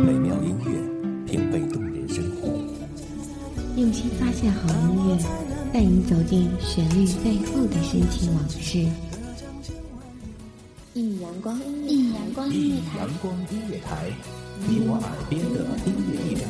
美妙音乐，品味动人生活。用心发现好音乐，带你走进旋律背后的深情往事。一米阳光，一米阳光音乐台，阳光音乐台，你我耳边的音乐驿站，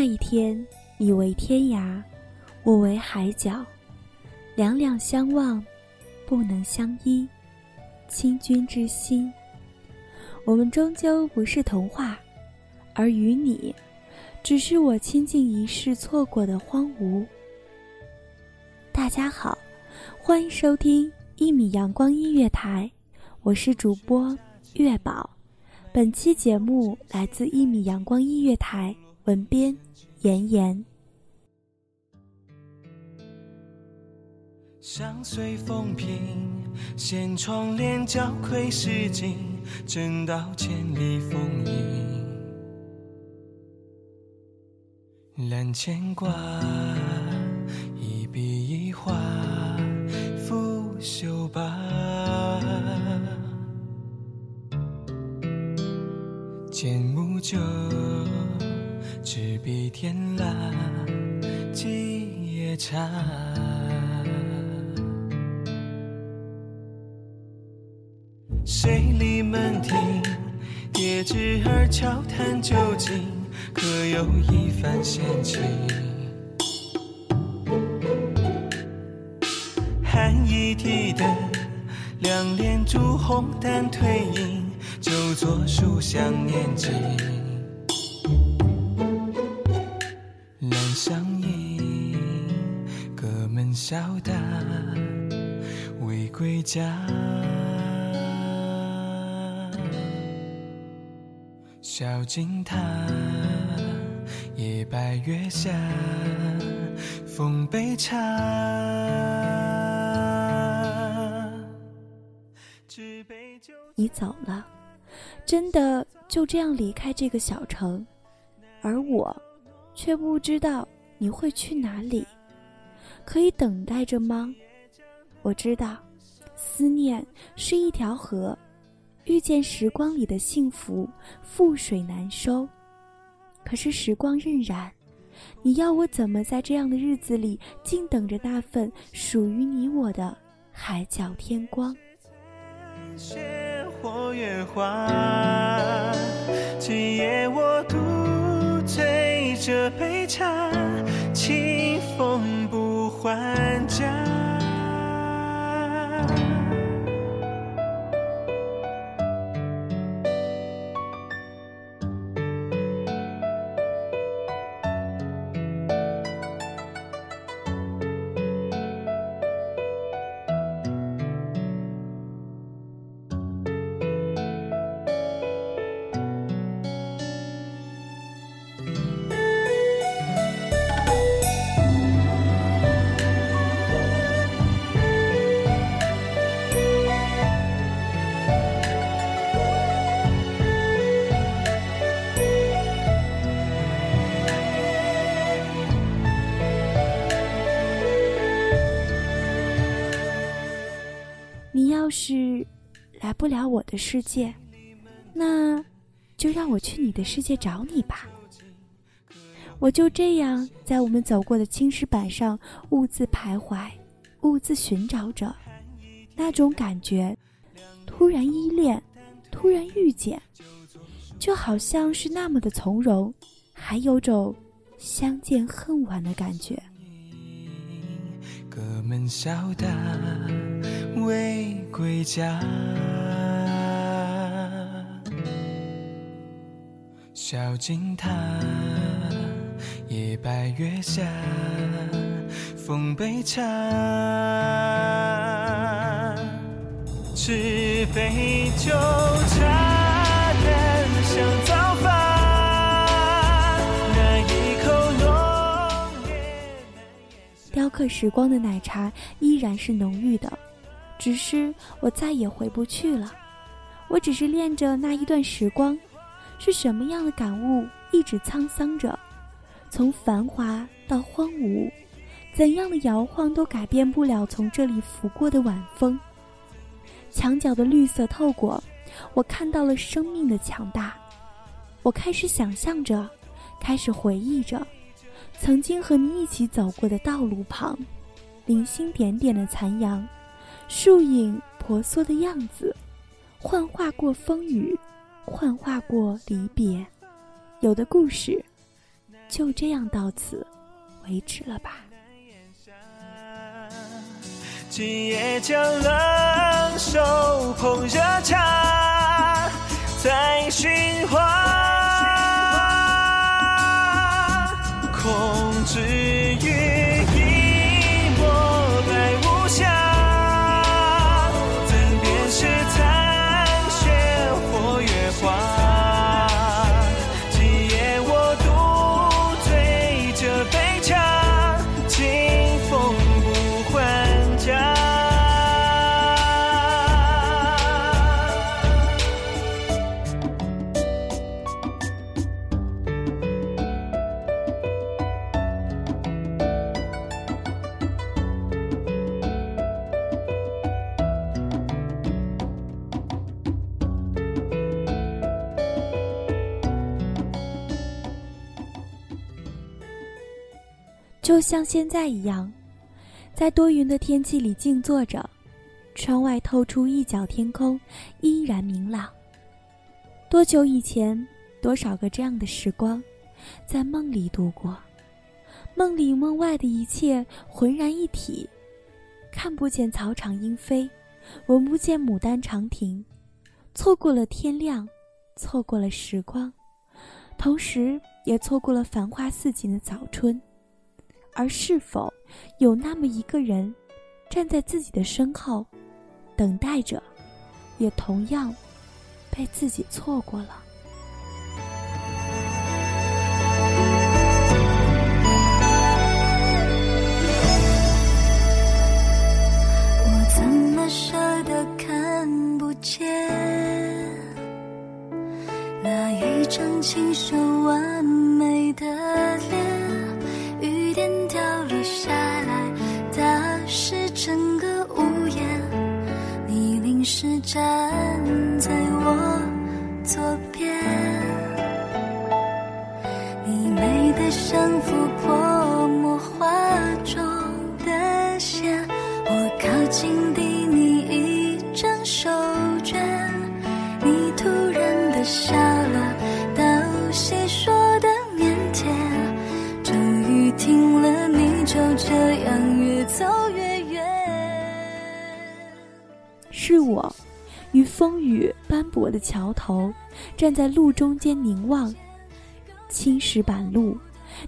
那一天，你为天涯，我为海角，两两相望，不能相依。倾君之心，我们终究不是童话，而与你，只是我倾尽一世错过的荒芜。大家好，欢迎收听一米阳光音乐台，我是主播月宝。本期节目来自一米阳光音乐台。文编：妍妍。相随风平，掀窗帘，交愧诗经，正道千里风影。揽牵挂，一笔一画，拂袖罢。剑木酒。执笔天蜡，几夜茶。谁立门庭，叠纸儿悄谈究竟，可有一番闲情？寒衣提灯，两帘烛红淡褪影，旧作书香念经。门笑答，未归家。小径塔，夜白月下，奉杯茶。你走了，真的就这样离开这个小城，而我。却不知道你会去哪里，可以等待着吗？我知道，思念是一条河，遇见时光里的幸福，覆水难收。可是时光荏苒，你要我怎么在这样的日子里，静等着那份属于你我的海角天光？今夜我独醉。这杯茶，还家。是来不了我的世界，那就让我去你的世界找你吧。我就这样在我们走过的青石板上兀自徘徊，兀自寻找着那种感觉，突然依恋，突然遇见，就好像是那么的从容，还有种相见恨晚的感觉。未归家，小径塔，夜白月下，奉杯茶，纸杯酒茶淡香早发，那一口浓烈难咽下。雕刻时光的奶茶依然是浓郁的，只是我再也回不去了。我只是恋着那一段时光，是什么样的感悟一直沧桑着，从繁华到荒芜，怎样的摇晃都改变不了从这里拂过的晚风。墙角的绿色透过，我看到了生命的强大。我开始想象着，开始回忆着。曾经和你一起走过的道路旁，零星点点的残阳，树影婆娑的样子，幻化过风雨，幻化过离别。有的故事，就这样到此为止了吧。今夜将冷手捧热茶，再寻花，空知雨就像现在一样，在多云的天气里静坐着，窗外透出一角天空，依然明朗。多久以前，多少个这样的时光，在梦里度过，梦里梦外的一切浑然一体，看不见草场莺飞，闻不见牡丹长亭，错过了天亮，错过了时光，同时也错过了繁花似锦的早春。而是否有那么一个人，站在自己的身后，等待着，也同样被自己错过了？我怎么舍得看不见那一张清秀完美的站在我左边，你美得像幅风雨斑驳的桥头，站在路中间凝望。青石板路，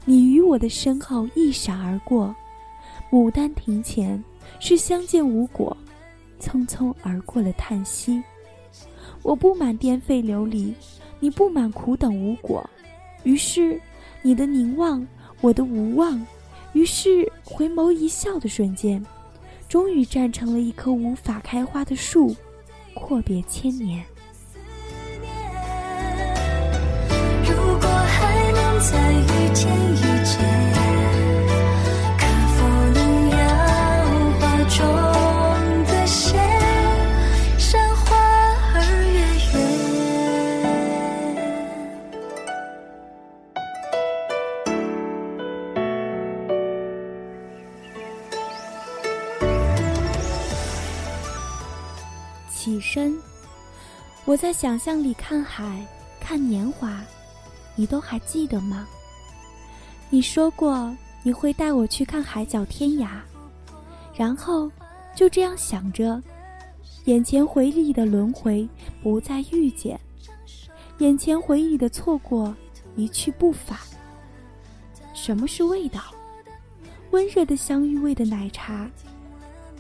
你与我的身后一闪而过。牡丹亭前，是相见无果，匆匆而过的叹息。我不满颠沛流离，你不满苦等无果。于是，你的凝望，我的无望。于是，回眸一笑的瞬间，终于站成了一棵无法开花的树，阔别千年。如果还能再我在想象里看海，看年华，你都还记得吗？你说过你会带我去看海角天涯，然后就这样想着，眼前回忆的轮回不再遇见，眼前回忆的错过一去不返。什么是味道？温热的香芋味的奶茶。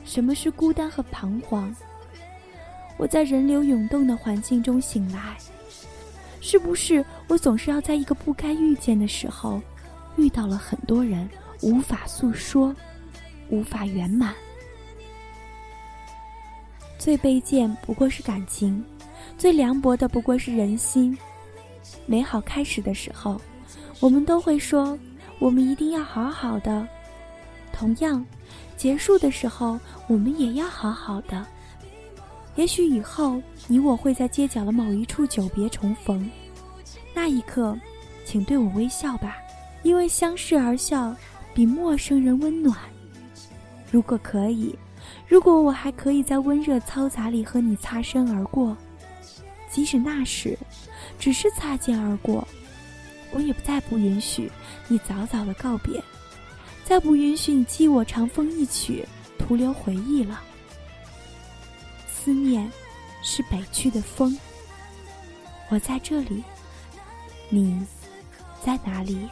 什么是孤单和彷徨？我在人流涌动的环境中醒来，是不是我总是要在一个不该遇见的时候，遇到了很多人，无法诉说，无法圆满？最卑贱不过是感情，最凉薄的不过是人心。美好开始的时候，我们都会说，我们一定要好好的。同样。结束的时候，我们也要好好的。也许以后你我会在街角的某一处久别重逢，那一刻，请对我微笑吧，因为相视而笑比陌生人温暖。如果可以，如果我还可以在温热嘈杂里和你擦身而过，即使那时只是擦肩而过，我也不再不允许你早早的告别。再不允许你记我长风一曲，徒留回忆了。思念，是北去的风。我在这里，你在哪里？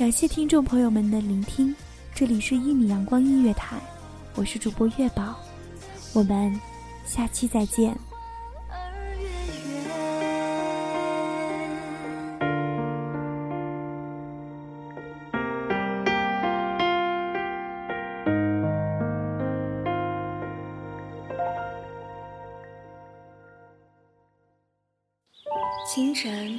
感谢听众朋友们的聆听，这里是一米阳光音乐台，我是主播月宝，我们下期再见。清晨，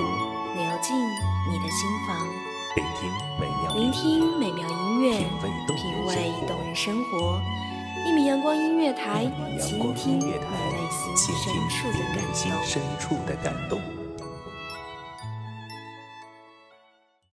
进你的心房。聆听美妙，聆听美妙音乐，品味动人生活。一米阳光音乐台，倾听你内心深处的感动。